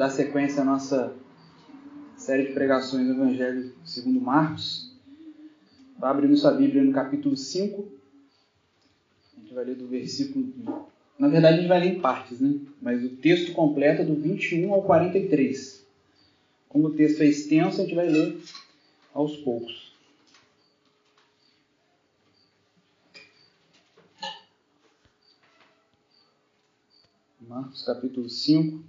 Dar sequência à nossa série de pregações do Evangelho segundo Marcos. Vai abrindo sua Bíblia no capítulo 5. A gente vai ler do versículo. Na verdade, a gente vai ler em partes, né? Mas o texto completo é do 21 ao 43. Como o texto é extenso, a gente vai ler aos poucos. Marcos capítulo 5.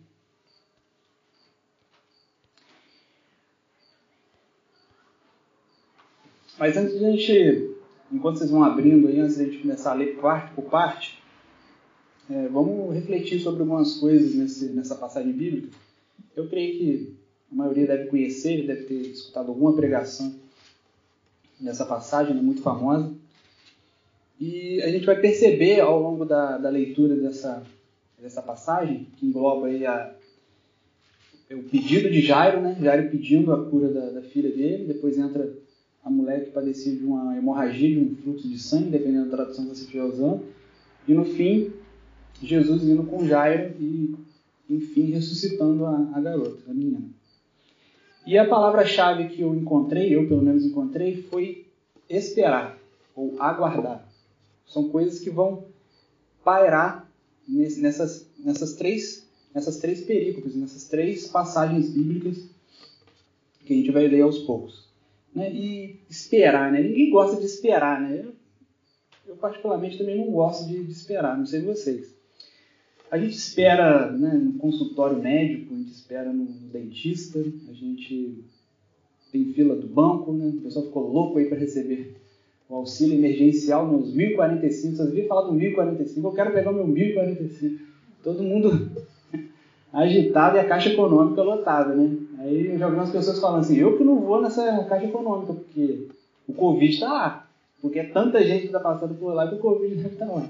Mas antes de a gente, enquanto vocês vão abrindo aí, antes de a gente começar a ler parte por parte, é, vamos refletir sobre algumas coisas nesse, nessa passagem bíblica. Eu creio que a maioria deve conhecer, deve ter escutado alguma pregação nessa passagem, né, muito famosa. E a gente vai perceber ao longo da, da leitura dessa, dessa passagem, que engloba aí a, o pedido de Jairo, né? Jairo pedindo a cura da, da, filha dele, depois entra a mulher que padecia de uma hemorragia, de um fluxo de sangue, dependendo da tradução que você estiver usando, e no fim, Jesus indo com Jairo e, enfim, ressuscitando a, a garota, a menina. E a palavra-chave que eu encontrei, eu pelo menos encontrei, foi esperar ou aguardar. São coisas que vão pairar nessas, nessas, três, nessas três perícopes, nessas três passagens bíblicas que a gente vai ler aos poucos. Né? E esperar, né? Ninguém gosta de esperar, né? Eu, eu particularmente também não gosto de, de, esperar, não sei vocês. A gente espera né, no consultório médico, a gente espera no, no dentista, a gente tem fila do banco, né? O pessoal ficou louco aí para receber o auxílio emergencial nos 1045. Vocês viram falar do 1045? Eu quero pegar o meu 1045. Todo mundo agitado e a caixa econômica lotada, né? Aí eu já vi umas pessoas falando assim: eu que não vou nessa caixa econômica, porque o Covid está lá. Porque é tanta gente que está passando por lá que o Covid deve estar tá lá.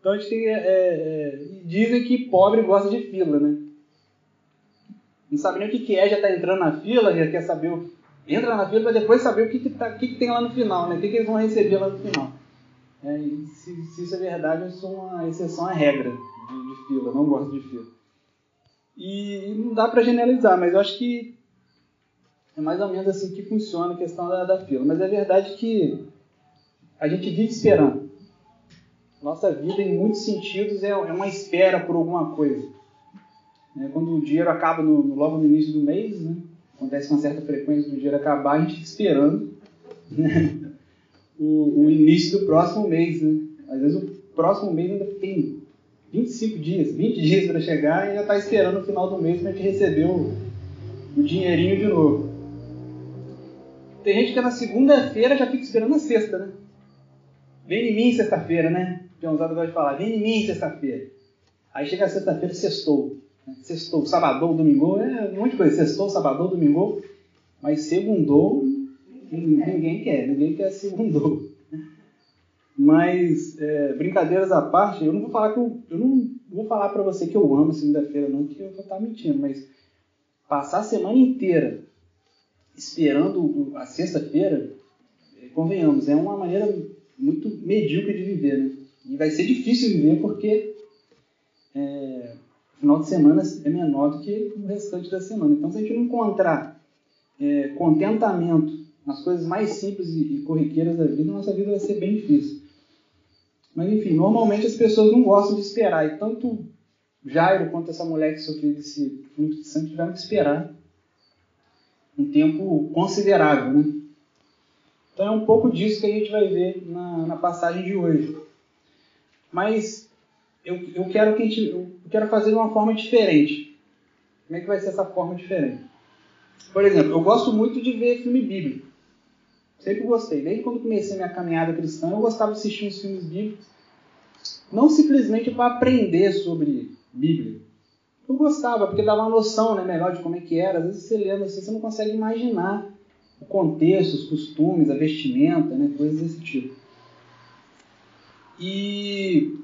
Então a gente tem. É, é, dizem que pobre gosta de fila, né? Não sabe nem o que, que é, já está entrando na fila, já quer saber o entra na fila para depois saber o que, que, tá, que, que tem lá no final, né? o que, que eles vão receber lá no final. É, se, se, isso é verdade, eu sou uma exceção à regra de, de fila, não gosto de fila. E, não dá para generalizar, mas eu acho que é mais ou menos assim que funciona a questão da, da fila. Mas é verdade que a gente vive esperando. Nossa vida, em muitos sentidos, é, é uma espera por alguma coisa. É, quando o dinheiro acaba no, logo no início do mês, né? acontece com uma certa frequência do dinheiro acabar, a gente fica esperando né? o, o, início do próximo mês. Né? Às vezes o próximo mês ainda tem 25 dias, 20 dias para chegar e já está esperando o final do mês para a gente receber o, o dinheirinho de novo. Tem gente que na segunda-feira já fica esperando a sexta, né? Vem em mim sexta-feira, né? Peãozada gosta de falar, vem em mim sexta-feira. Aí chega sexta-feira, sextou. Sextou, sabadão, domingo, é um monte de coisa. Sextou, sabadão, domingo, mas segundou, ninguém quer, ninguém quer segundou. Mas, é, brincadeiras à parte, eu não vou falar que eu, eu não vou falar para você que eu amo segunda-feira, não, que eu vou estar mentindo, mas passar a semana inteira esperando a sexta-feira, é, convenhamos, é uma maneira muito medíocre de viver, né? E vai ser difícil viver porque é, final de semana é menor do que o restante da semana. Então, se a gente não encontrar é, contentamento nas coisas mais simples e corriqueiras da vida, nossa vida vai ser bem difícil. Mas, enfim, normalmente as pessoas não gostam de esperar. E tanto Jairo quanto essa mulher que sofreu desse fluxo de sangue tiveram que esperar um tempo considerável. Né? Então, é um pouco disso que a gente vai ver na, na passagem de hoje. Mas eu, eu quero que a gente, eu quero fazer de uma forma diferente. Como é que vai ser essa forma diferente? Por exemplo, eu gosto muito de ver filme bíblico. Sempre gostei. Desde quando comecei minha caminhada cristã, eu gostava de assistir os filmes bíblicos. Não simplesmente para aprender sobre Bíblia. Eu gostava, porque dava uma noção né, melhor de como é que era. Às vezes você lendo assim, você não consegue imaginar o contexto, os costumes, a vestimenta, né, coisas desse tipo. E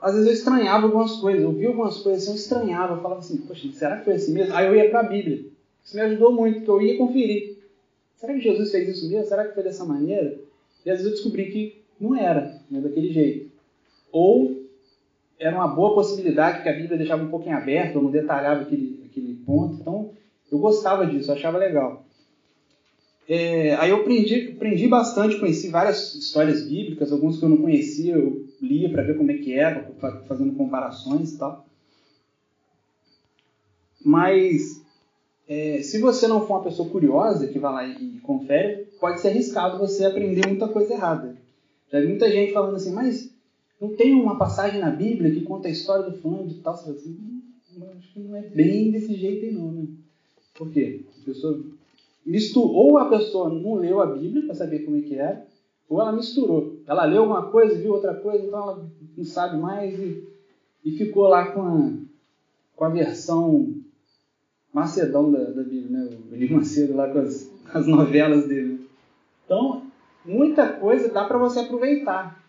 às vezes eu estranhava algumas coisas, eu via algumas coisas assim, eu estranhava, eu falava assim, poxa, será que foi assim mesmo? Aí eu ia para a Bíblia. Isso me ajudou muito, porque eu ia conferir. Será que Jesus fez isso mesmo? Será que foi dessa maneira? E às vezes eu descobri que não era, não é daquele jeito. Ou era uma boa possibilidade que a Bíblia deixava um pouquinho aberto, não detalhava aquele, aquele ponto. Então, eu gostava disso, achava legal. É, aí eu aprendi, aprendi bastante, conheci várias histórias bíblicas, alguns que eu não conhecia, eu lia para ver como é que era, fazendo comparações e tal. Mas é, se você não for uma pessoa curiosa que vai lá e, e confere, pode ser arriscado você aprender muita coisa errada. Já vi muita gente falando assim, mas não tem uma passagem na Bíblia que conta a história do fulano de tal? Você assim, hum, acho que não é bem desse jeito aí não, né? Por quê? A pessoa misturou, ou a pessoa não leu a Bíblia para saber como é que era, ou ela misturou. Ela leu uma coisa, viu outra coisa, então ela não sabe mais e, e ficou lá com a, com a versão macedão da, da Bíblia, né? O Edir Macedo lá com as, as novelas dele. Então, muita coisa dá para você aproveitar.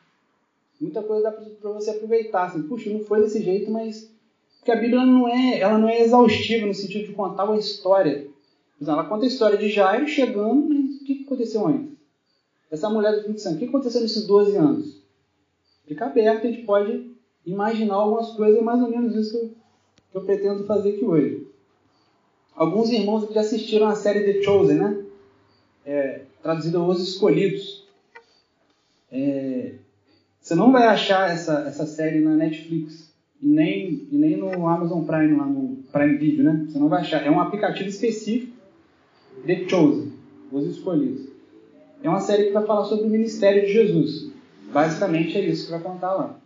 Muita coisa dá para você aproveitar. Assim, puxa, não foi desse jeito, mas porque a Bíblia não é, ela não é exaustiva no sentido de contar uma história ela conta a história de Jairo chegando, mas o que aconteceu antes? Essa mulher do 20 anos, o que aconteceu nesses 12 anos? Fica aberto, a gente pode imaginar algumas coisas, é mais ou menos isso que eu, que eu pretendo fazer aqui hoje. Alguns irmãos já assistiram a série The Chosen, né? É, traduzida Os Escolhidos. É, você não vai achar essa, essa série na Netflix e nem, e nem no Amazon Prime, lá no Prime Video, né? Você não vai achar. É um aplicativo específico The Chosen, Os Escolhidos. É uma série que vai falar sobre o ministério de Jesus. Basicamente é isso que vai contar lá.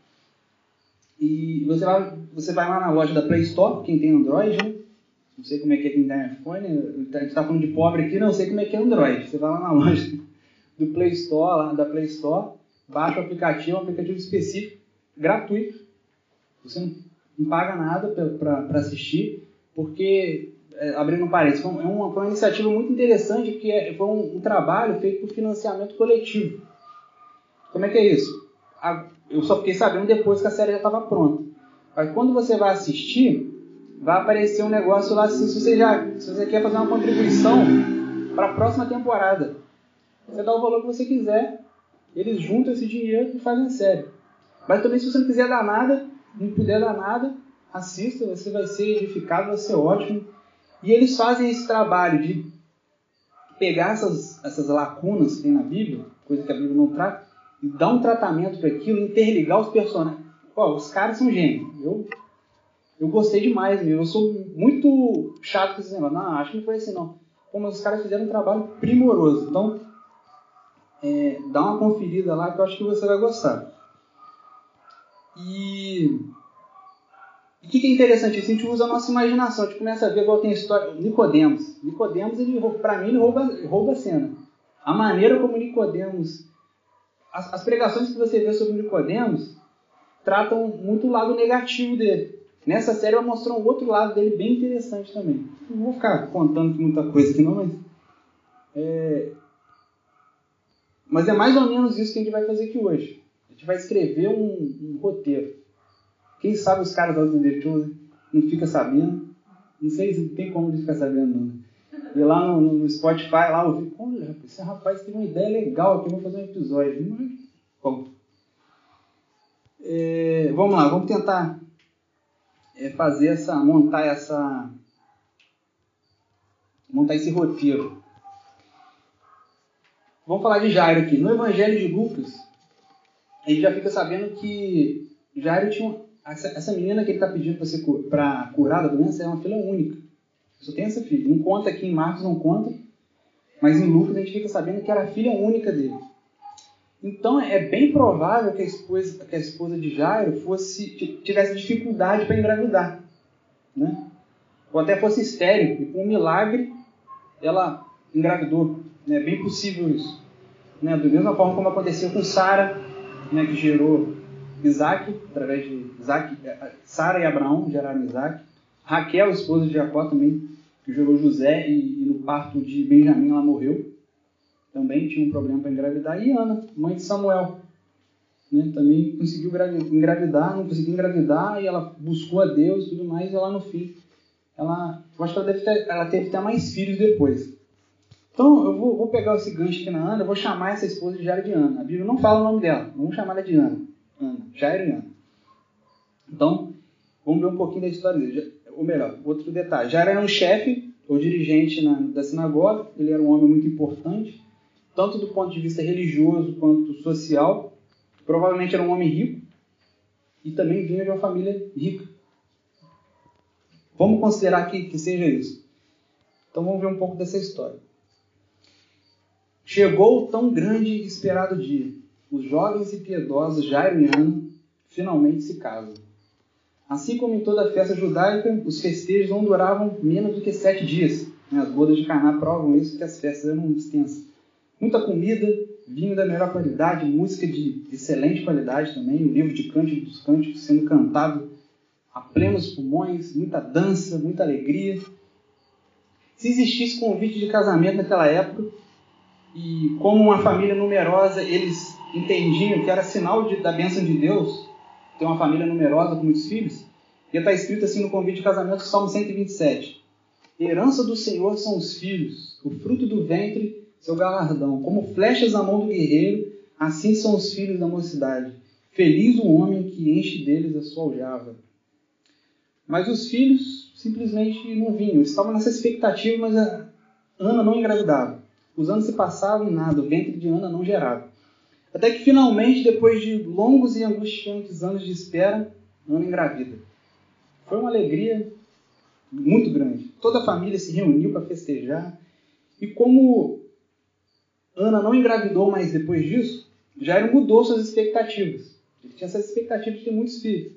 E você vai, você vai lá na loja da Play Store, quem tem Android, né? Não sei como é que é quem tem iPhone, a gente está falando de pobre aqui, não sei como é que é Android. Você vai lá na loja do Play Store, lá da Play Store, baixa o aplicativo, é um aplicativo específico, gratuito. Você não paga nada para assistir, porque é, abrindo um parênteses, foi uma, foi uma iniciativa muito interessante que é, foi um, um, trabalho feito por financiamento coletivo. Como é que é isso? A, eu só fiquei sabendo depois que a série já estava pronta. Mas quando você vai assistir, vai aparecer um negócio lá assim, se você, já, se você quer fazer uma contribuição para a próxima temporada. Você dá o valor que você quiser, eles juntam esse dinheiro e fazem a série. Mas também se você não quiser dar nada, não puder dar nada, assista, você vai ser edificado, vai ser ótimo e eles fazem esse trabalho de pegar essas, essas lacunas que tem na Bíblia, coisa que a Bíblia não trata, e dar um tratamento para aquilo, interligar os personagens. Pô, os caras são gênios. Eu, eu gostei demais, meu. Eu sou muito chato com esse negócio. Não, acho que não foi assim, não. Pô, mas os caras fizeram um trabalho primoroso. Então, é, dá uma conferida lá que eu acho que você vai gostar. E o que, que é interessante? A gente usa a nossa imaginação, a gente começa a ver igual tem a história. Nicodemos. Nicodemos, ele, para mim, ele rouba, rouba a cena. A maneira como Nicodemos. As, as pregações que você vê sobre Nicodemos tratam muito o lado negativo dele. Nessa série ela mostrou um outro lado dele bem interessante também. Não vou ficar contando muita coisa aqui não, mas. É, mas é mais ou menos isso que a gente vai fazer aqui hoje. A gente vai escrever um, um roteiro. Quem sabe os caras da The não fica sabendo. Não sei se tem como de ficar sabendo, não. E lá no, no Spotify, lá eu vi, olha, esse rapaz teve uma ideia legal aqui, vou fazer um episódio. Mas, bom. É, vamos lá, vamos tentar é, fazer essa, montar essa, montar esse roteiro. Vamos falar de Jairo aqui. No Evangelho de Lucas, a gente já fica sabendo que Jairo tinha essa, essa menina que ele está pedindo para ser curar da doença é uma filha única. Só tem essa filha. Não conta aqui em Marcos, não conta, mas em Lucas a gente fica sabendo que era a filha única dele. Então é bem provável que a esposa, que a esposa de Jairo fosse tivesse dificuldade para engravidar, né? Ou até fosse estéril e com um milagre ela engravidou. É né? bem possível isso. Né? Da mesma forma como aconteceu com Sara, né? que gerou Isaac, através de é, é, Sara e Abraão geraram Isaac. Raquel, esposa de Jacó, também, que gerou José, e, e no parto de Benjamim ela morreu. Também tinha um problema para engravidar. E Ana, mãe de Samuel, né, também conseguiu engravidar, não conseguiu engravidar, e ela buscou a Deus e tudo mais, e lá no fim, ela, eu acho que ela, deve ter, ela teve até mais filhos depois. Então, eu vou, vou pegar esse gancho aqui na Ana, eu vou chamar essa esposa de Jairo de Ana. A Bíblia não fala o nome dela, vamos chamar ela de Ana. Ana, Jairo e Ana. Então, vamos ver um pouquinho da história dele. Ou melhor, outro detalhe. Já era um chefe ou dirigente na, da sinagoga, ele era um homem muito importante, tanto do ponto de vista religioso quanto social. Provavelmente era um homem rico e também vinha de uma família rica. Vamos considerar que, que seja isso. Então vamos ver um pouco dessa história. Chegou o tão grande e esperado dia. Os jovens e piedosos Jairo e Ana finalmente se casam. Assim como em toda festa judaica, os festejos não duravam menos do que sete dias. As bodas de Caná provam isso, que as festas eram extensas. Muita comida, vinho da melhor qualidade, música de excelente qualidade também, o livro de cânticos dos cânticos sendo cantado a plenos pulmões, muita dança, muita alegria. Se existisse convite de casamento naquela época, e como uma família numerosa, eles entendiam que era sinal de, da bênção de Deus ter uma família numerosa com muitos filhos, ia estar escrito assim no convite de casamento, Salmo 127. Herança do Senhor são os filhos, o fruto do ventre, seu galardão. Como flechas na mão do guerreiro, assim são os filhos da mocidade. Feliz o homem que enche deles a sua aljava. Mas os filhos simplesmente não vinham. Estavam nessa expectativa, mas a Ana não engravidava. Os anos se passavam e nada, o ventre de Ana não gerava. Até que finalmente, depois de longos e angustiantes anos de espera, Ana engravida. Foi uma alegria muito grande. Toda a família se reuniu para festejar. E como Ana não engravidou mais depois disso, Jairo mudou suas expectativas. Ele tinha essa expectativa de ter muitos filhos.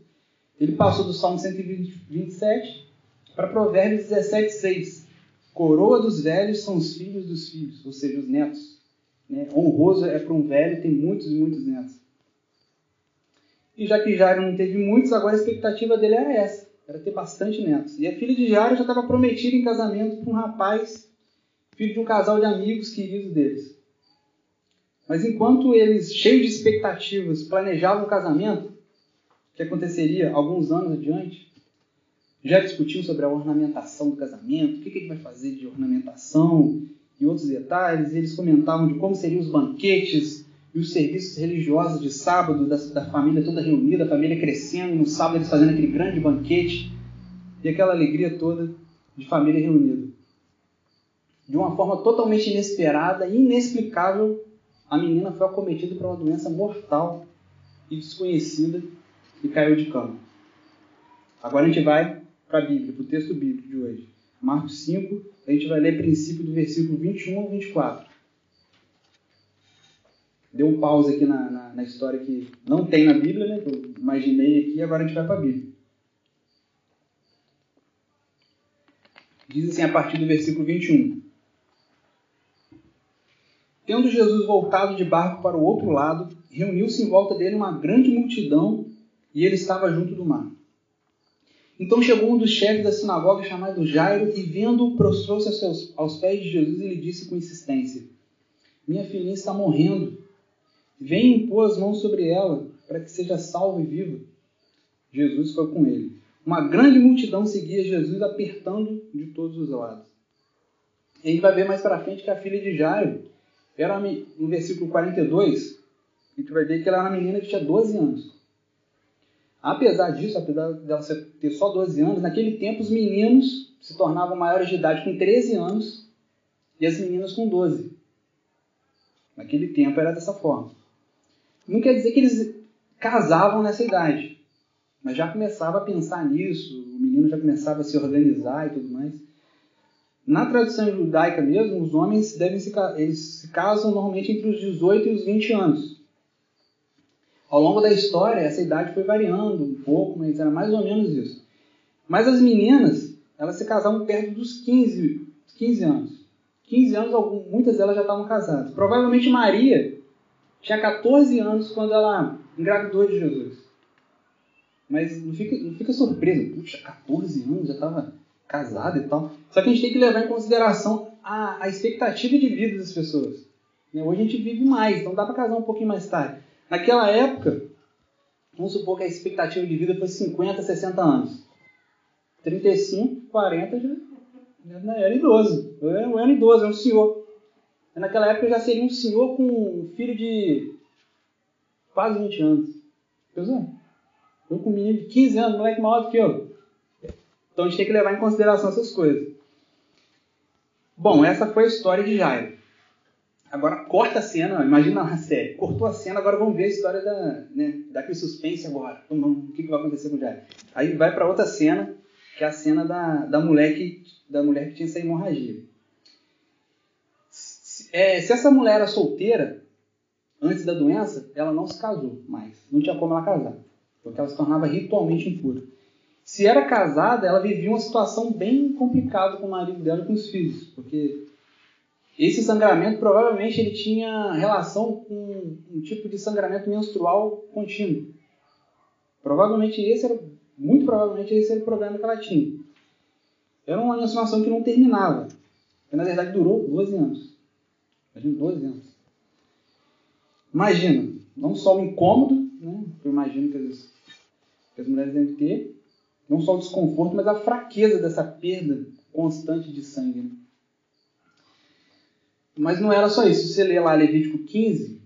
Ele passou do Salmo 127 para Provérbios 17, 6. Coroa dos velhos são os filhos dos filhos, ou seja, os netos. Né? Honroso é para um velho ter muitos e muitos netos. E já que Jairo não teve muitos, agora a expectativa dele era essa, era ter bastante netos. E a filha de Jairo já estava prometida em casamento para um rapaz, filho de um casal de amigos queridos deles. Mas enquanto eles, cheios de expectativas, planejavam o casamento, que aconteceria alguns anos adiante, já discutiu sobre a ornamentação do casamento, o que, que vai fazer de ornamentação e outros detalhes. Eles comentavam de como seriam os banquetes e os serviços religiosos de sábado da, da família toda reunida, a família crescendo, no sábado eles fazendo aquele grande banquete e aquela alegria toda de família reunida. De uma forma totalmente inesperada e inexplicável, a menina foi acometida por uma doença mortal e desconhecida e caiu de cama. Agora a gente vai para a Bíblia, para o texto bíblico de hoje. Marcos 5, a gente vai ler princípio do versículo 21 ao 24. Deu um pause aqui na, na, na história que não tem na Bíblia, né? Que eu imaginei aqui, agora a gente vai para a Bíblia. Diz assim a partir do versículo 21. Tendo Jesus voltado de barco para o outro lado, reuniu-se em volta dele uma grande multidão e ele estava junto do mar. Então chegou um dos chefes da sinagoga chamado Jairo e, vendo-o, prostrou-se aos, aos pés de Jesus e lhe disse com insistência: Minha filhinha está morrendo. Venha impor as mãos sobre ela para que seja salva e viva. Jesus foi com ele. Uma grande multidão seguia Jesus apertando de todos os lados. E a gente vai ver mais para frente que a filha de Jairo era, no versículo 42, a gente vai ver que ela era uma menina que tinha 12 anos. Apesar disso, apesar dela ter só 12 anos, naquele tempo os meninos se tornavam maiores de idade com 13 anos e as meninas com 12. Naquele tempo era dessa forma. Não quer dizer que eles casavam nessa idade, mas já começava a pensar nisso, o menino já começava a se organizar e tudo mais. Na tradição judaica mesmo, os homens devem se, eles se casam normalmente entre os 18 e os 20 anos. Ao longo da história, essa idade foi variando um pouco, mas era mais ou menos isso. Mas as meninas, elas se casavam perto dos 15, 15 anos. 15 anos, muitas delas já estavam casadas. Provavelmente Maria tinha 14 anos quando ela engravidou de Jesus. Mas não fica, não fica surpreso. Puxa, 14 anos, já estava casada e tal. Só que a gente tem que levar em consideração a, a expectativa de vida das pessoas. Né? Hoje a gente vive mais, então dá para casar um pouquinho mais tarde. Naquela época, vamos supor que a expectativa de vida foi 50, 60 anos. 35, 40 já, já era idoso. Eu era, eu idoso, era um senhor. Naquela época já seria um senhor com um filho de quase 20 anos. Pensou? Eu com um menino de 15 anos, moleque maior do que eu. Então a gente tem que levar em consideração essas coisas. Bom, essa foi a história de Jairo. Agora corta a cena, imagina a série. Cortou a cena, agora vamos ver a história da, né, daquele suspense agora. O que, que vai acontecer com o Jairo? Aí vai para outra cena, que é a cena da, da, mulher que, da mulher que tinha essa hemorragia. É, se essa mulher era solteira, antes da doença, ela não se casou mais. Não tinha como ela casar. Porque ela se tornava ritualmente impura. Se era casada, ela vivia uma situação bem complicada com o marido dela e com os filhos. Porque esse sangramento provavelmente ele tinha relação com um tipo de sangramento menstrual contínuo. Provavelmente esse era, muito provavelmente esse era o problema que ela tinha. Era uma menstruação que não terminava, que na verdade durou 12 anos. Imagina, 12 anos. Imagina, não só o incômodo, né, que eu imagino que as, que as mulheres devem ter, não só o desconforto, mas a fraqueza dessa perda constante de sangue. Né? Mas não era só isso. Se você ler lá Levítico 15,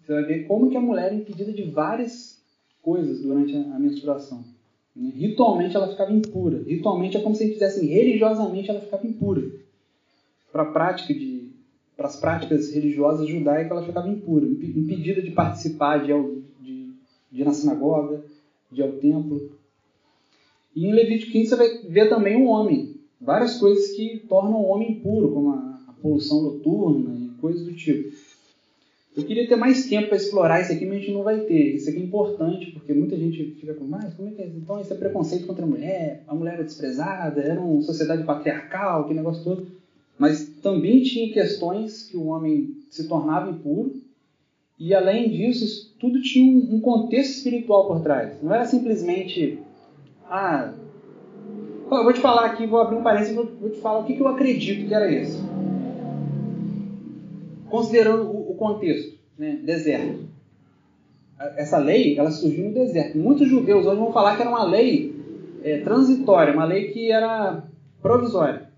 você vai ver como que a mulher é impedida de várias coisas durante a, menstruação. Ritualmente ela ficava impura. Ritualmente é como se dissesse assim, religiosamente ela ficava impura. Para a prática de para as práticas religiosas judaicas ela ficava impura, impedida de participar de, de, de ir na sinagoga, de ir ao templo. E em Levítico 15 você vai ver também um homem, várias coisas que tornam o homem impuro, como a poluição noturna e coisas do tipo. Eu queria ter mais tempo para explorar isso aqui, mas a gente não vai ter. Isso aqui é importante, porque muita gente fica com, mas como é que é? Então isso é preconceito contra a mulher, a mulher era desprezada, era uma sociedade patriarcal, aquele negócio todo. Mas também tinha questões que o homem se tornava impuro, e além disso, tudo tinha um contexto espiritual por trás. Não era simplesmente, ah, eu vou te falar aqui, vou abrir um parênteses, vou te falar o que eu acredito que era isso considerando o, contexto, né? deserto. Essa lei, ela surgiu no deserto. Muitos judeus hoje vão falar que era uma lei é, transitória, uma lei que era provisória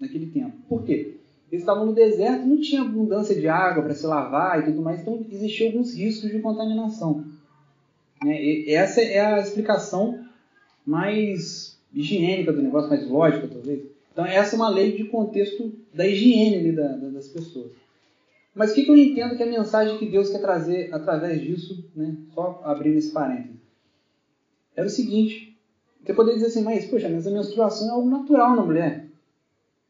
naquele tempo. Por quê? Eles estavam no deserto, não tinha abundância de água para se lavar e tudo mais, então existiam alguns riscos de contaminação. Né? E essa é a explicação mais higiênica do negócio, mais lógica, talvez. Então, essa é uma lei de contexto da higiene ali da, da, das pessoas. Mas o que, eu entendo que é a mensagem que Deus quer trazer através disso, né? só abrindo esse parênteses? Era o seguinte: você poderia dizer assim, mas, poxa, mas a menstruação é algo natural na mulher.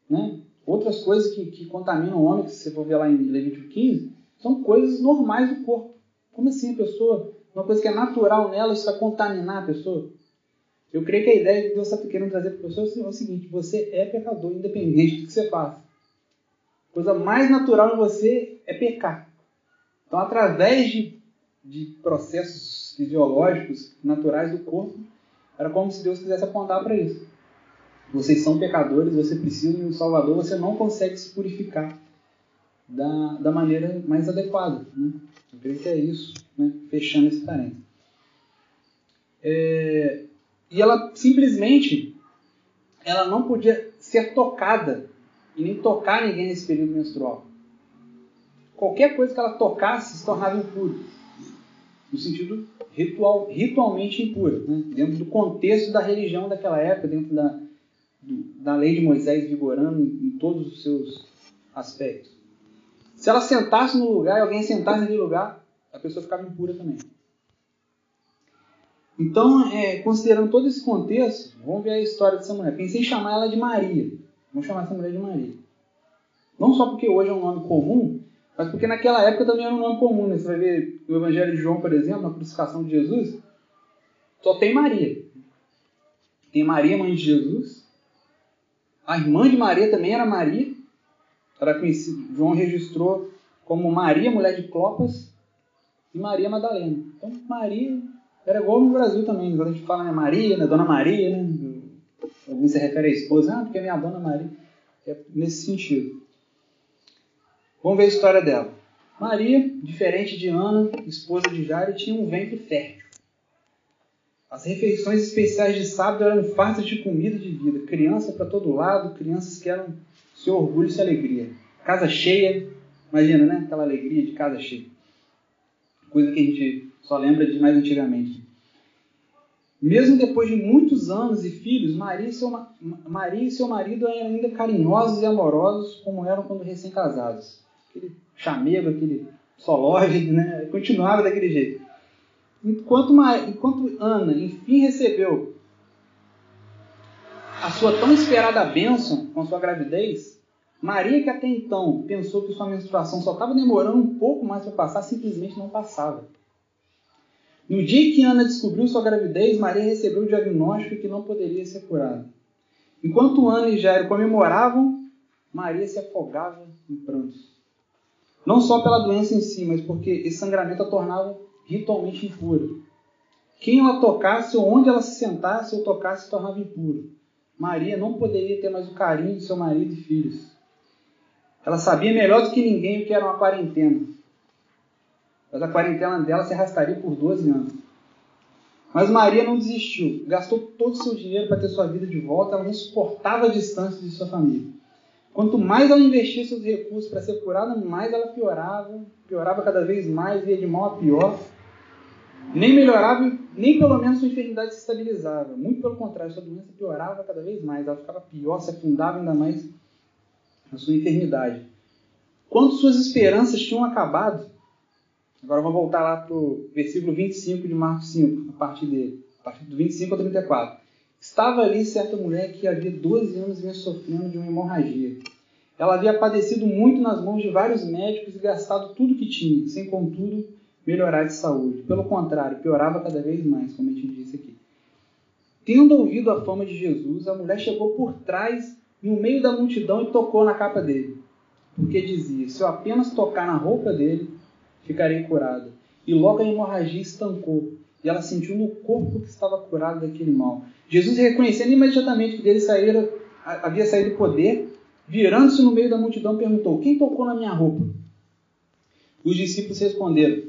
Né? Outras coisas que, que contaminam o homem, que você for ver lá em Levítico 15, são coisas normais do corpo. Como assim a pessoa, uma coisa que é natural nela, isso vai contaminar a pessoa? Eu creio que a ideia que Deus está querendo trazer para a pessoa é o seguinte: você é pecador, independente do que você faça coisa mais natural em você é pecar. Então, através de, de processos fisiológicos naturais do corpo, era como se Deus quisesse apontar para isso. Vocês são pecadores, você precisa de um Salvador, você não consegue se purificar da, da maneira mais adequada. Né? Eu creio que é isso, né? fechando esse parênteses. É, e ela simplesmente ela não podia ser tocada e nem tocar ninguém nesse período menstrual. Qualquer coisa que ela tocasse se tornava impuro, no sentido ritual, ritualmente impura, né? dentro do contexto da religião daquela época, dentro da, do, da lei de Moisés vigorando em, em todos os seus aspectos. Se ela sentasse no lugar e alguém sentasse naquele lugar, a pessoa ficava impura também. Então, é, considerando todo esse contexto, vamos ver a história dessa mulher. Pensei em chamar ela de Maria. Vamos chamar essa mulher de Maria. Não só porque hoje é um nome comum, mas porque naquela época também era um nome comum. Né? Você vai ver no Evangelho de João, por exemplo, na crucificação de Jesus, só tem Maria. Tem Maria, mãe de Jesus. A irmã de Maria também era Maria. Era conhecida, João registrou como Maria, mulher de Clopas, e Maria Madalena. Então, Maria era igual no Brasil também. Quando a gente fala né, Maria, né, Dona Maria, né, Alguns se refere à esposa, ah, porque é minha dona Maria. É nesse sentido. Vamos ver a história dela. Maria, diferente de Ana, esposa de Jairo, tinha um ventre fértil. As refeições especiais de sábado eram fartas de comida de vida. Criança para todo lado, crianças que eram seu orgulho e sua alegria. Casa cheia, imagina, né? Aquela alegria de casa cheia. Coisa que a gente só lembra de mais antigamente. Mesmo depois de muitos anos e filhos, Maria e seu, Maria e seu marido eram ainda carinhosos e amorosos como eram quando recém-casados. Aquele chamego, aquele solóide, né? continuava daquele jeito. Enquanto, enquanto Ana, enfim, recebeu a sua tão esperada bênção com sua gravidez, Maria, que até então pensou que sua menstruação só estava demorando um pouco mais para passar, simplesmente não passava. No dia que Ana descobriu sua gravidez, Maria recebeu o diagnóstico que não poderia ser curada. Enquanto Ana e Jairo comemoravam, Maria se afogava em prantos. Não só pela doença em si, mas porque esse sangramento a tornava ritualmente impura. Quem ela tocasse ou onde ela se sentasse ou tocasse se tornava impuro. Maria não poderia ter mais o carinho de seu marido e filhos. Ela sabia melhor do que ninguém o que era uma quarentena. Mas a quarentena dela se arrastaria por 12 anos. Mas Maria não desistiu. Gastou todo o seu dinheiro para ter sua vida de volta. Ela não suportava a distância de sua família. Quanto mais ela investia seus recursos para ser curada, mais ela piorava. Piorava cada vez mais, ia de mal a pior. Nem melhorava, nem pelo menos sua enfermidade se estabilizava. Muito pelo contrário, sua doença piorava cada vez mais. Ela ficava pior, se afundava ainda mais na sua enfermidade. Quando suas esperanças tinham acabado, Agora vamos voltar lá para o versículo 25 de Marcos 5, a partir dele, a partir do 25 ao 34. Estava ali certa mulher que havia 12 anos vinha sofrendo de uma hemorragia. Ela havia padecido muito nas mãos de vários médicos e gastado tudo que tinha, sem contudo melhorar de saúde. Pelo contrário, piorava cada vez mais, como a gente disse aqui. Tendo ouvido a fama de Jesus, a mulher chegou por trás, no meio da multidão, e tocou na capa dele. Porque dizia: Se eu apenas tocar na roupa dele, ficarei curada. E logo a hemorragia estancou, e ela sentiu no corpo que estava curado daquele mal. Jesus, reconhecendo imediatamente que dele saíra, havia saído poder, virando-se no meio da multidão, perguntou: Quem tocou na minha roupa? Os discípulos responderam: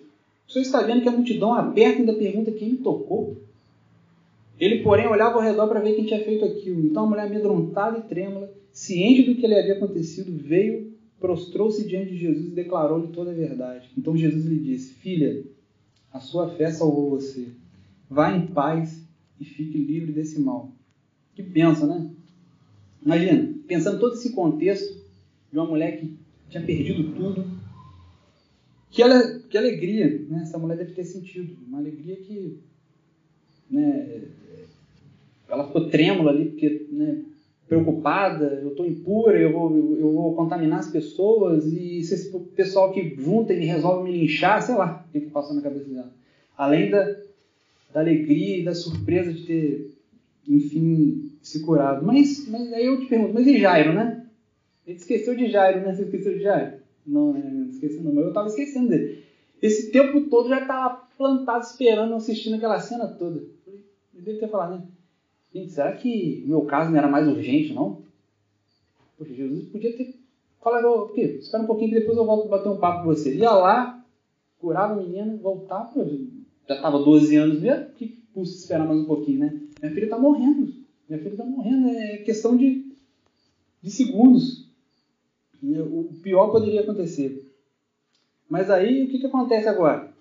O senhor está vendo que a multidão aberta ainda pergunta quem me tocou? Ele, porém, olhava ao redor para ver quem tinha feito aquilo. Então a mulher, amedrontada e trêmula, ciente do que lhe havia acontecido, veio prostrou-se diante de Jesus e declarou-lhe toda a verdade. Então Jesus lhe disse: Filha, a sua fé salvou você. Vá em paz e fique livre desse mal. Que pensa, né? Imagina, pensando todo esse contexto de uma mulher que tinha perdido tudo. Que, ela, que alegria né, essa mulher deve ter sentido. Uma alegria que. Né, ela ficou trêmula ali, porque né, preocupada, eu estou impura, eu vou, eu vou contaminar as pessoas, e se esse pessoal que junta e resolve me linchar, sei lá o que, que passou na cabeça dela. Além da, da alegria e da surpresa de ter, enfim, se curado. Mas, mas aí eu te pergunto, mas e Jairo, né? Ele esqueceu de Jairo, né? Você esqueceu de Jairo? Não, né? Não esqueci não, mas eu estava esquecendo dele. Esse tempo todo já estava plantado esperando, assistindo aquela cena toda. Ele deve ter falado, né? Gente, será que meu caso não era mais urgente, não? Poxa, Jesus podia ter falado? Espera um pouquinho que depois eu volto bater um papo com você. Ia lá, curava o menino, voltava, já estava 12 anos mesmo, que custa esperar mais um pouquinho, né? Minha filha está morrendo. Minha filha está morrendo, é questão de, de segundos. O pior poderia acontecer. Mas aí, o que, que acontece agora?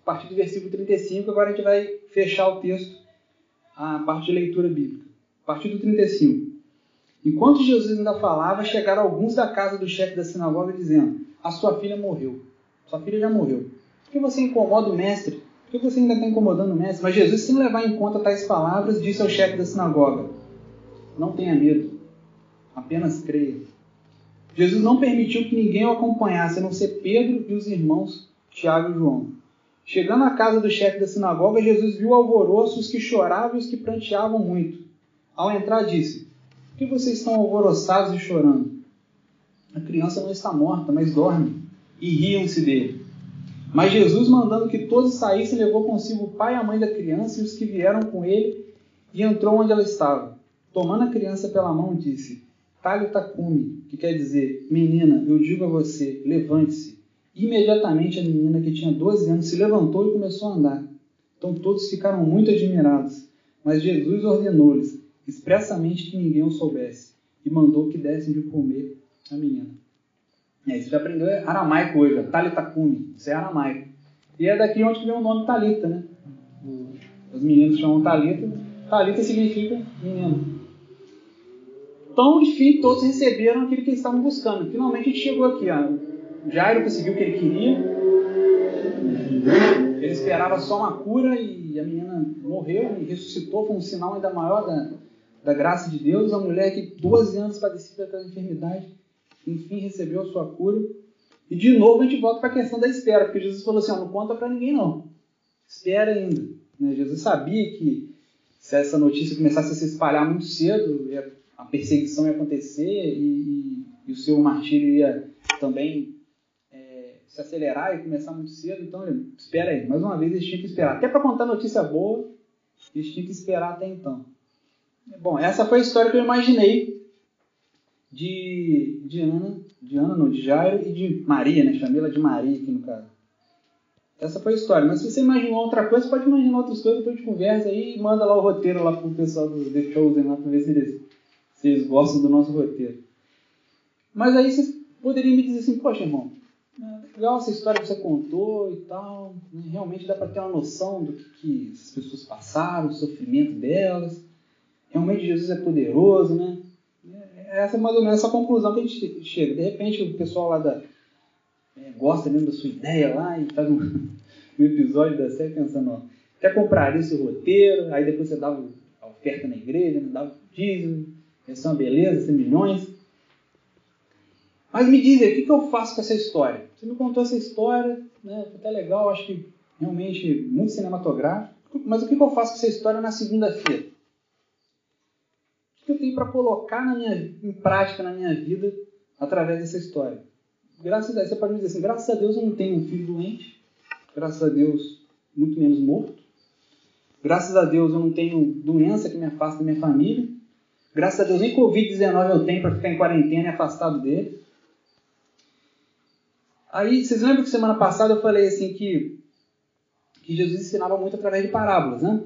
A partir do versículo 35, agora a gente vai fechar o texto a parte de leitura bíblica. A partir do 35. Enquanto Jesus ainda falava, chegaram alguns da casa do chefe da sinagoga dizendo: A sua filha morreu. Sua filha já morreu. Por que você incomoda o mestre? Por que você ainda está incomodando o mestre? Mas Jesus, sem levar em conta tais palavras, disse ao chefe da sinagoga: Não tenha medo, apenas creia. Jesus não permitiu que ninguém o acompanhasse, a não ser Pedro e os irmãos Tiago e João. Chegando à casa do chefe da sinagoga, Jesus viu alvoroço, os que choravam e os que pranteavam muito. Ao entrar, disse: Por que vocês estão alvoroçados e chorando? A criança não está morta, mas dorme. E riam-se dele. Mas Jesus, mandando que todos saíssem, levou consigo o pai e a mãe da criança e os que vieram com ele, e entrou onde ela estava. Tomando a criança pela mão, disse: Talita cumi, que quer dizer, menina, eu digo a você, levante-se. Imediatamente a menina, que tinha 12 anos, se levantou e começou a andar. Então todos ficaram muito admirados. Mas Jesus ordenou-lhes expressamente que ninguém o soubesse e mandou que dessem de comer a menina. É, isso já aprendeu aramaico hoje, Talita Kumi. Isso é aramaico. E é daqui onde vem o nome Talita, né? Os meninos chamam Talita. Talita significa menino. Então, enfim, todos receberam aquilo que eles estavam buscando. Finalmente a gente chegou aqui. Ó. Jairo conseguiu o que ele queria. Ele esperava só uma cura e a menina morreu e ressuscitou. Foi um sinal ainda maior da, da graça de Deus. A mulher que 12 anos padecia daquela enfermidade, enfim, recebeu a sua cura. E de novo a gente volta para a questão da espera, porque Jesus falou assim: não conta para ninguém não. Espera ainda. Né? Jesus sabia que se essa notícia começasse a se espalhar muito cedo, a perseguição ia acontecer e, e, e o seu martírio ia também se acelerar e começar muito cedo. Então, espera aí. Mais uma vez, eles tinham que esperar. Até para contar notícia boa, eles tinham que esperar até então. Bom, essa foi a história que eu imaginei de, de Ana, de Ana, não, de Jairo e de Maria, né? Chamei de Maria aqui no caso. Essa foi a história. Mas se você imaginou outra coisa, pode imaginar outras coisas, depois a gente conversa aí e manda lá o roteiro lá pro pessoal do The Chosen lá pra ver se eles, se eles gostam do nosso roteiro. Mas aí vocês poderiam me dizer assim, poxa irmão, legal essa história que você contou e tal, né? realmente dá para ter uma noção do que, que as pessoas passaram, do sofrimento delas. Realmente Jesus é poderoso, né? É, essa é mais ou menos essa conclusão que a gente chega. De repente o pessoal lá da, é, gosta mesmo da sua ideia lá e faz um, um episódio da série pensando, ó, comprar esse roteiro, aí depois você dava a oferta na igreja, né, dava o dízimo, isso é uma beleza, ser milhões. Mas me diz aí, o que, que eu faço com essa história? Você me contou essa história, né, foi até legal, acho que realmente muito cinematográfico, mas o que, que eu faço com essa história na segunda-feira? O que eu tenho para colocar na minha, em prática na minha vida através dessa história? graças a Deus, você pode me dizer assim, graças a Deus eu não tenho um filho doente, graças a Deus muito menos morto, graças a Deus eu não tenho doença que me afasta da minha família, graças a Deus nem Covid-19 eu tenho para ficar em quarentena e afastado dele. Aí, vocês lembram que semana passada eu falei assim que, que Jesus ensinava muito através de parábolas, né?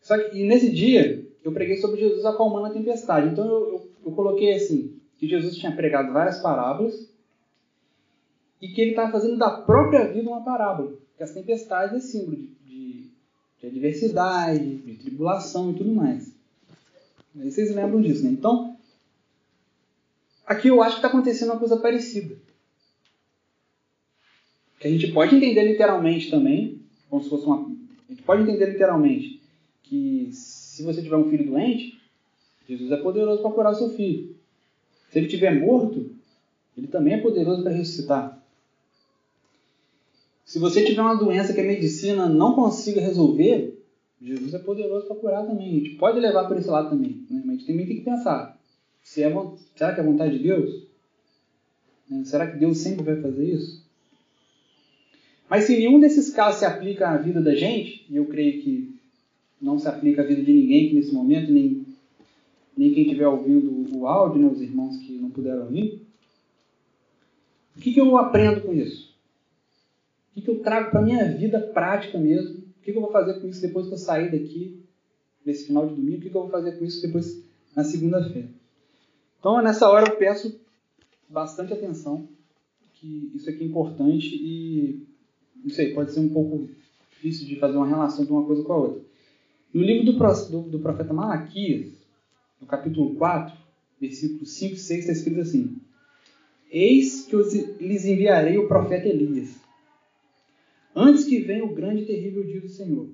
Só que e nesse dia eu preguei sobre Jesus acalmando a tempestade. Então eu, eu, eu coloquei assim: que Jesus tinha pregado várias parábolas e que ele estava fazendo da própria vida uma parábola. Que as tempestades é símbolo de, de, de adversidade, de tribulação e tudo mais. Aí vocês lembram disso, né? Então, aqui eu acho que está acontecendo uma coisa parecida. Que a gente pode entender literalmente também, como se fosse uma. A gente pode entender literalmente que se você tiver um filho doente, Jesus é poderoso para curar seu filho. Se ele estiver morto, ele também é poderoso para ressuscitar. Se você tiver uma doença que a medicina não consiga resolver, Jesus é poderoso para curar também. A gente pode levar por esse lado também. Né? Mas a gente também tem que pensar: se é, será que é a vontade de Deus? Será que Deus sempre vai fazer isso? Mas se nenhum desses casos se aplica à vida da gente, e eu creio que não se aplica à vida de ninguém nesse momento, nem nem quem estiver ouvindo o áudio, né, os irmãos que não puderam ouvir. O que, que eu aprendo com isso? O que, que eu trago para a minha vida prática mesmo? O que, que eu vou fazer com isso depois que eu sair daqui, nesse final de domingo? O que, que eu vou fazer com isso depois na segunda-feira? Então, nessa hora, eu peço bastante atenção, que isso aqui é importante e, não sei, pode ser um pouco difícil de fazer uma relação de uma coisa com a outra. No livro do, do, do profeta Malaquias, no capítulo 4, versículos 5 e 6, está escrito assim: Eis que os, lhes enviarei o profeta Elias, antes que venha o grande e terrível dia do Senhor.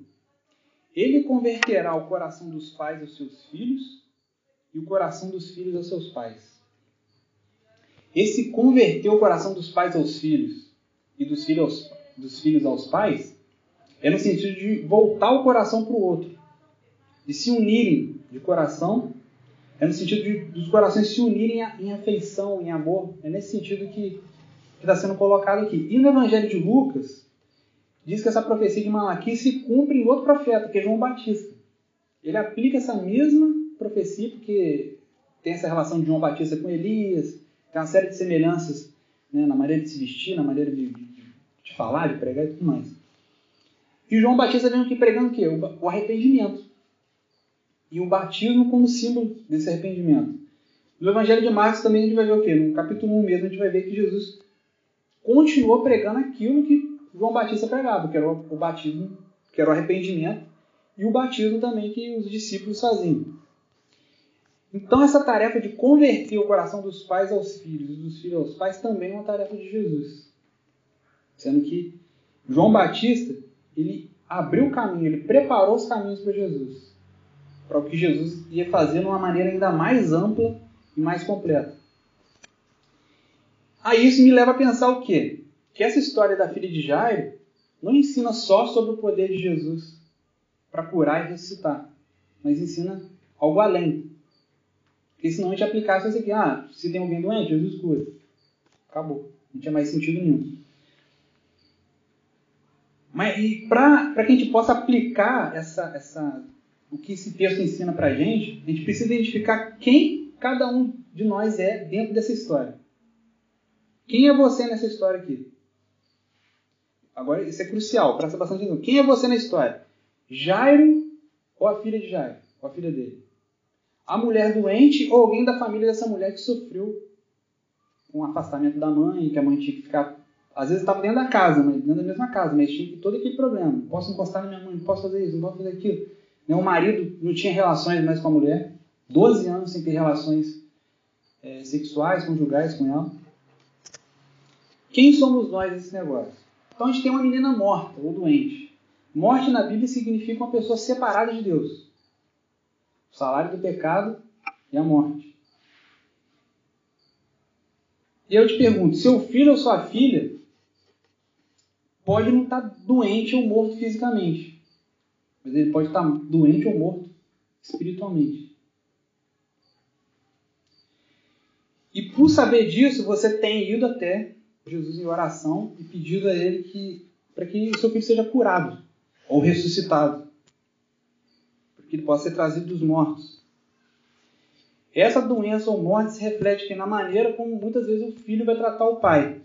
Ele converterá o coração dos pais aos seus filhos e o coração dos filhos aos seus pais. Esse converter o coração dos pais aos filhos e dos filhos aos, dos filhos aos pais é no sentido de voltar o coração para o outro, de se unirem de coração é no sentido de, dos corações se unirem em afeição, em amor. É nesse sentido que está sendo colocado aqui. E no Evangelho de Lucas, diz que essa profecia de Malaquias se cumpre em outro profeta, que é João Batista. Ele aplica essa mesma profecia, porque tem essa relação de João Batista com Elias, tem uma série de semelhanças né, na maneira de se vestir, na maneira de, de, falar, de pregar e tudo mais. E João Batista vem aqui pregando o quê? O arrependimento e o batismo como símbolo desse arrependimento. No Evangelho de Marcos também a gente vai ver o quê? No capítulo 1 mesmo a gente vai ver que Jesus continuou pregando aquilo que João Batista pregava, que era o batismo que era o arrependimento, e o batismo também que os discípulos faziam. Então, essa tarefa de converter o coração dos pais aos filhos e dos filhos aos pais também é uma tarefa de Jesus. Sendo que João Batista, ele abriu o caminho, ele preparou os caminhos para Jesus. Para o que Jesus ia fazer de uma maneira ainda mais ampla e mais completa. Aí isso me leva a pensar o quê? Que essa história da filha de Jairo não ensina só sobre o poder de Jesus para curar e ressuscitar, mas ensina algo além. Porque senão a gente aplicasse isso aqui, ah, se tem alguém doente, Jesus cura. Acabou. Não tinha mais sentido nenhum. Mas para que a gente possa aplicar essa, essa, o que esse texto ensina para a gente, a gente precisa identificar quem cada um de nós é dentro dessa história. Quem é você nessa história aqui? Agora, isso é crucial, presta bastante atenção. Quem é você na história? Jairo ou a filha de Jairo? Ou a filha dele? A mulher doente ou alguém da família dessa mulher que sofreu um afastamento da mãe, que a mãe tinha que ficar. Às vezes estava dentro da casa, mas dentro da mesma casa, mas tinha todo aquele problema. Posso encostar na minha mãe, posso fazer isso, não posso fazer aquilo. O marido não tinha relações mais com a mulher, 12 anos sem ter relações é, sexuais, conjugais com ela. Quem somos nós nesse negócio? Então a gente tem uma menina morta ou doente. Morte na Bíblia significa uma pessoa separada de Deus. O salário do pecado é a morte. E eu te pergunto: seu filho ou sua filha pode não estar doente ou morto fisicamente, mas ele pode estar doente ou morto espiritualmente. E por saber disso, você tem ido até Jesus em oração e pedido a Ele que para que seu filho seja curado ou ressuscitado, para que ele possa ser trazido dos mortos. Essa doença ou morte se reflete na maneira como muitas vezes o filho vai tratar o pai.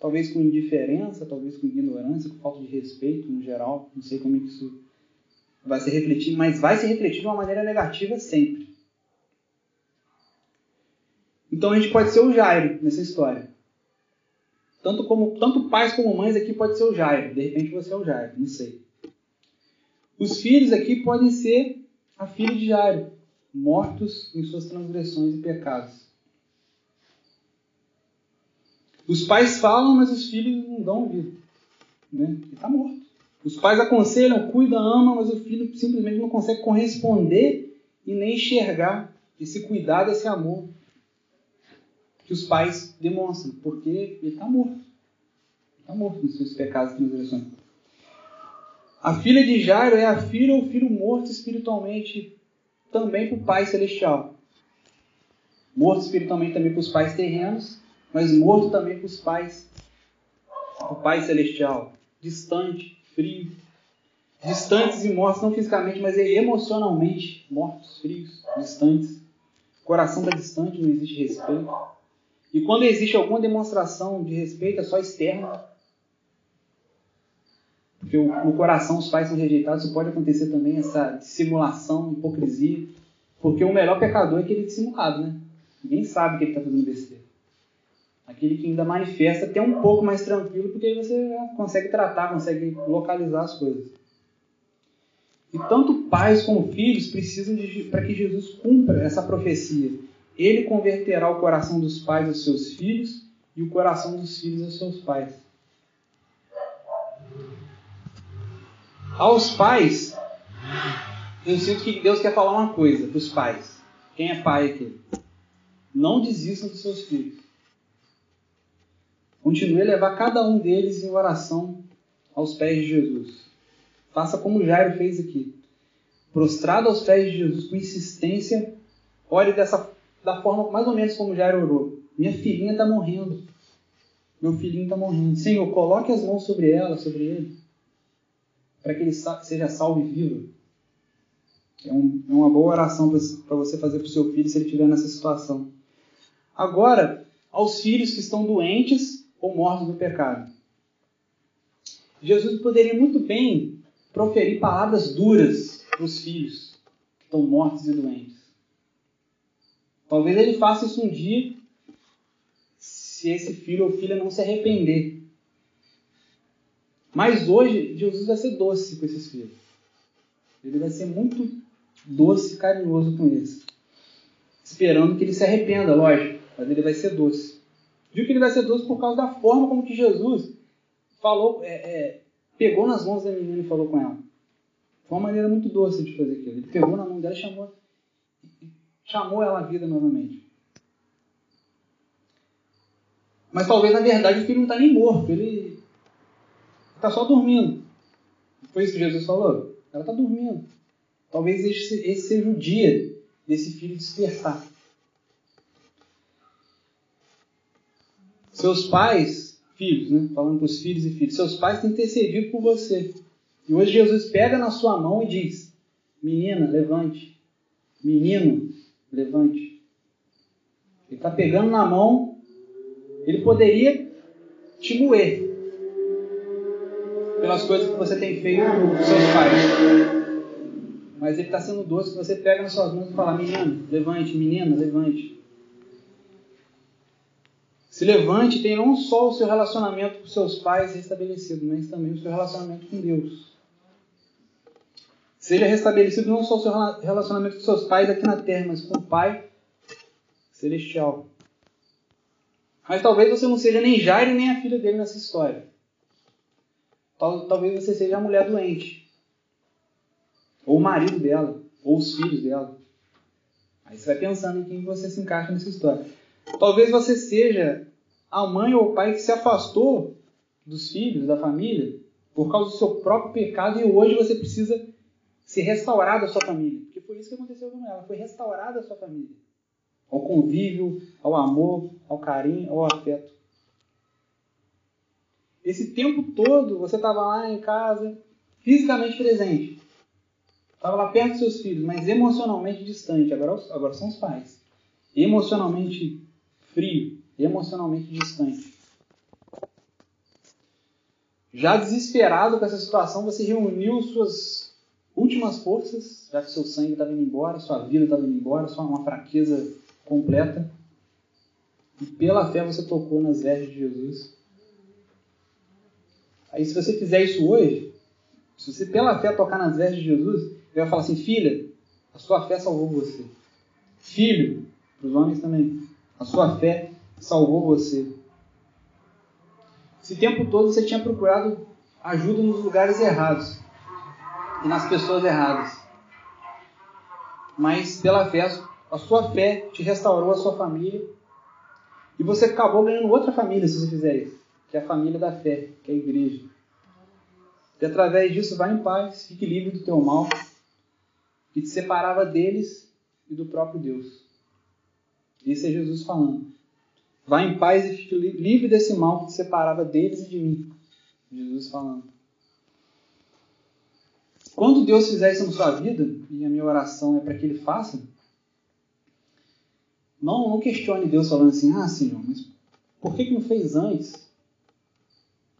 Talvez com indiferença, talvez com ignorância, com falta de respeito no geral. Não sei como é isso vai se refletir, mas vai se refletir de uma maneira negativa sempre. Então a gente pode ser o Jairo nessa história. Tanto, como, tanto pais como mães aqui pode ser o Jairo. De repente você é o Jairo, não sei. Os filhos aqui podem ser a filha de Jairo mortos em suas transgressões e pecados. Os pais falam, mas os filhos não dão ouvido. Né? Ele está morto. Os pais aconselham, cuidam, amam, mas o filho simplesmente não consegue corresponder e nem enxergar esse cuidado, esse amor que os pais demonstram, porque ele está morto. Está morto nos seus pecados e transgressões. A filha de Jairo é a filha ou filho morto espiritualmente também para o Pai Celestial. Morto espiritualmente também para os pais terrenos, mas morto também para os pais, o Pai Celestial. Distante, frio. Distantes e mortos, não fisicamente, mas emocionalmente mortos, frios, distantes. O coração está distante, não existe respeito. E quando existe alguma demonstração de respeito, é só externa. Porque no coração os pais são rejeitados, isso pode acontecer também, essa dissimulação, hipocrisia. Porque o melhor pecador é aquele dissimulado, né? Ninguém sabe que ele está fazendo besteira. Aquele que ainda manifesta até um pouco mais tranquilo, porque aí você consegue tratar, consegue localizar as coisas. E tanto pais como filhos precisam para que Jesus cumpra essa profecia. Ele converterá o coração dos pais aos seus filhos e o coração dos filhos aos seus pais. Aos pais, eu sinto que Deus quer falar uma coisa para os pais. Quem é pai aqui? Não desistam dos seus filhos. Continue a levar cada um deles em oração aos pés de Jesus. Faça como Jairo fez aqui. Prostrado aos pés de Jesus com insistência, ore dessa, da forma mais ou menos como Jairo orou. Minha filhinha está morrendo. Meu filhinho está morrendo. Senhor, coloque as mãos sobre ela, sobre ele para que ele seja salvo e vivo. É, um, é uma boa oração para você fazer para o seu filho se ele estiver nessa situação. Agora, aos filhos que estão doentes ou mortos no pecado. Jesus poderia muito bem proferir palavras duras para os filhos que estão mortos e doentes. Talvez ele faça isso um dia se esse filho ou filha não se arrepender Mas hoje, Jesus vai ser doce com esses filhos. Ele vai ser muito doce e carinhoso com eles. Esperando que ele se arrependa, lógico. Mas ele vai ser doce. Digo que ele vai ser doce por causa da forma como que Jesus falou, é, é, pegou nas mãos da menina e falou com ela. Foi uma maneira muito doce de fazer aquilo. Ele pegou na mão dela e chamou, chamou ela à vida novamente. Mas talvez, na verdade, o filho não está nem morto. Ele está só dormindo. Foi isso que Jesus falou? Ela está dormindo. Talvez esse, esse seja o dia desse filho despertar. Seus pais, filhos, né? Falando para os filhos e filhos, seus pais têm intercedido por você. E hoje Jesus pega na sua mão e diz: Menina, levante. Menino, levante. Ele está pegando na mão, ele poderia te moer pelas coisas que você tem feito com seus pais. Mas ele está sendo doce que você pega nas suas mãos e fala: Menino, levante, menina, levante. Se levante e tenha não só o seu relacionamento com seus pais restabelecido, mas também o seu relacionamento com Deus. Seja restabelecido não só o seu relacionamento com seus pais aqui na terra, mas com o Pai celestial. Mas talvez você não seja nem Jairo nem a filha dele nessa história. Talvez você seja a mulher doente ou o marido dela, ou os filhos dela. Aí você vai pensando em quem você se encaixa nessa história. Talvez você seja a mãe ou o pai que se afastou dos filhos, da família, por causa do seu próprio pecado e hoje você precisa ser restaurado a sua família. Porque foi isso que aconteceu com ela. Foi restaurada a sua família. Ao convívio, ao amor, ao carinho, ao afeto. Esse tempo todo você estava lá em casa, fisicamente presente. Estava lá perto dos seus filhos, mas emocionalmente distante. Agora, agora são os pais. Emocionalmente frio, emocionalmente distante. Já desesperado com essa situação, você reuniu suas últimas forças, já que seu sangue estava indo embora, sua vida estava indo embora, só uma fraqueza completa. E pela fé você tocou nas vestes de Jesus. Aí, se você fizer isso hoje, se você pela fé tocar nas vestes de Jesus, ele vai falar assim: filha, a sua fé salvou você. Filho, para os homens também, a sua fé salvou você. Esse tempo todo você tinha procurado ajuda nos lugares errados e nas pessoas erradas. Mas pela fé, a sua fé te restaurou a sua família e você acabou ganhando outra família se você fizer isso, que é a família da fé, que é a igreja. E através disso, vá em paz, fique livre do teu mal que te separava deles e do próprio Deus. Isso é Jesus falando. Vá em paz e fique livre desse mal que te separava deles e de mim. Jesus falando. Quando Deus fizer isso na sua vida, e a minha oração é para que Ele faça, não, não questione Deus falando assim, ah, Senhor, mas por que, que não fez antes?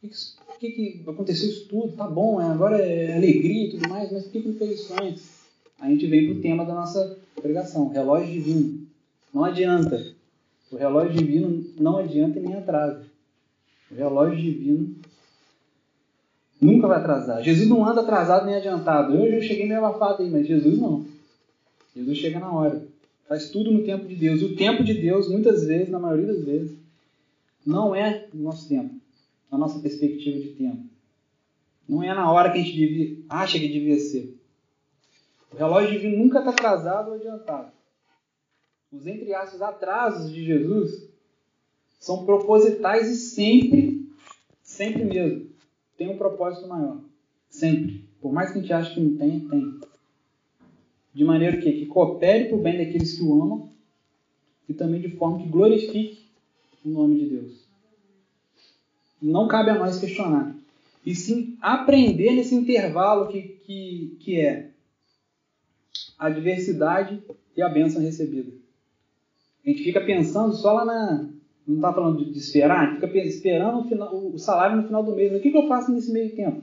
Por que, por que, que aconteceu isso tudo? Tá bom, agora é alegria e tudo mais, mas por que, que não fez isso antes? a gente vem para o tema da nossa pregação, relógio divino. Não adianta. O relógio divino não adianta e nem atrasa. O relógio divino nunca vai atrasar. Jesus não anda atrasado nem adiantado. Eu já cheguei meio abafado aí, mas Jesus não. Jesus chega na hora. Faz tudo no tempo de Deus. E o tempo de Deus, muitas vezes, na maioria das vezes, não é o nosso tempo, a nossa perspectiva de tempo. Não é na hora que a gente devia, acha que devia ser. O relógio divino nunca está atrasado ou adiantado. Os entre aspas atrasos de Jesus são propositais e sempre, sempre mesmo, tem um propósito maior. Sempre. Por mais que a gente ache que não tenha, tem. De maneira que, que coopere para o bem daqueles que o amam e também de forma que glorifique o nome de Deus. Não cabe a nós questionar. E sim aprender nesse intervalo que, que, que é a adversidade e a bênção recebida. A gente fica pensando só lá na. Não está falando de, esperar, a gente fica esperando o, final, o salário no final do mês. Mas o que, que eu faço nesse meio tempo?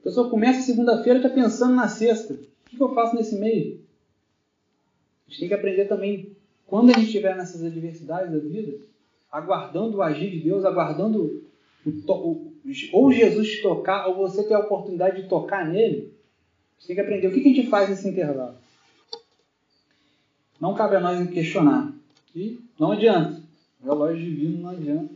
A pessoa começa segunda-feira e está pensando na sexta. O que, que eu faço nesse meio? A gente tem que aprender também, quando a gente estiver nessas adversidades da vida, aguardando o agir de Deus, aguardando o, o, ou Jesus te tocar, ou você ter a oportunidade de tocar nele, você tem que aprender o que a gente faz nesse intervalo. Não cabe a nós questionar. E não adianta. O relógio divino não adianta.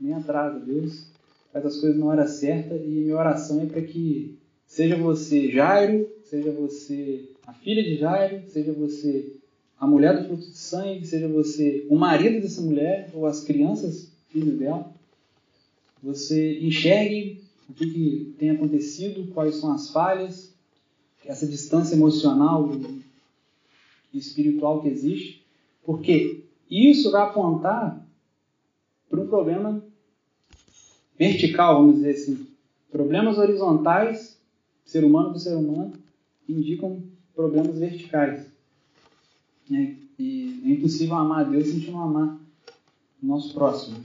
Nem atrasa. Deus faz as coisas na hora certa e minha oração é para que seja você Jairo, seja você a filha de Jairo, seja você a mulher do fluxo de sangue, seja você o marido dessa mulher ou as crianças, filhos dela, você enxergue o que, que tem acontecido, quais são as falhas, essa distância emocional espiritual que existe, porque isso vai apontar para um problema vertical, vamos dizer assim. Problemas horizontais, ser humano para ser humano, indicam problemas verticais. Né? E é impossível amar a Deus se a gente não amar o nosso próximo.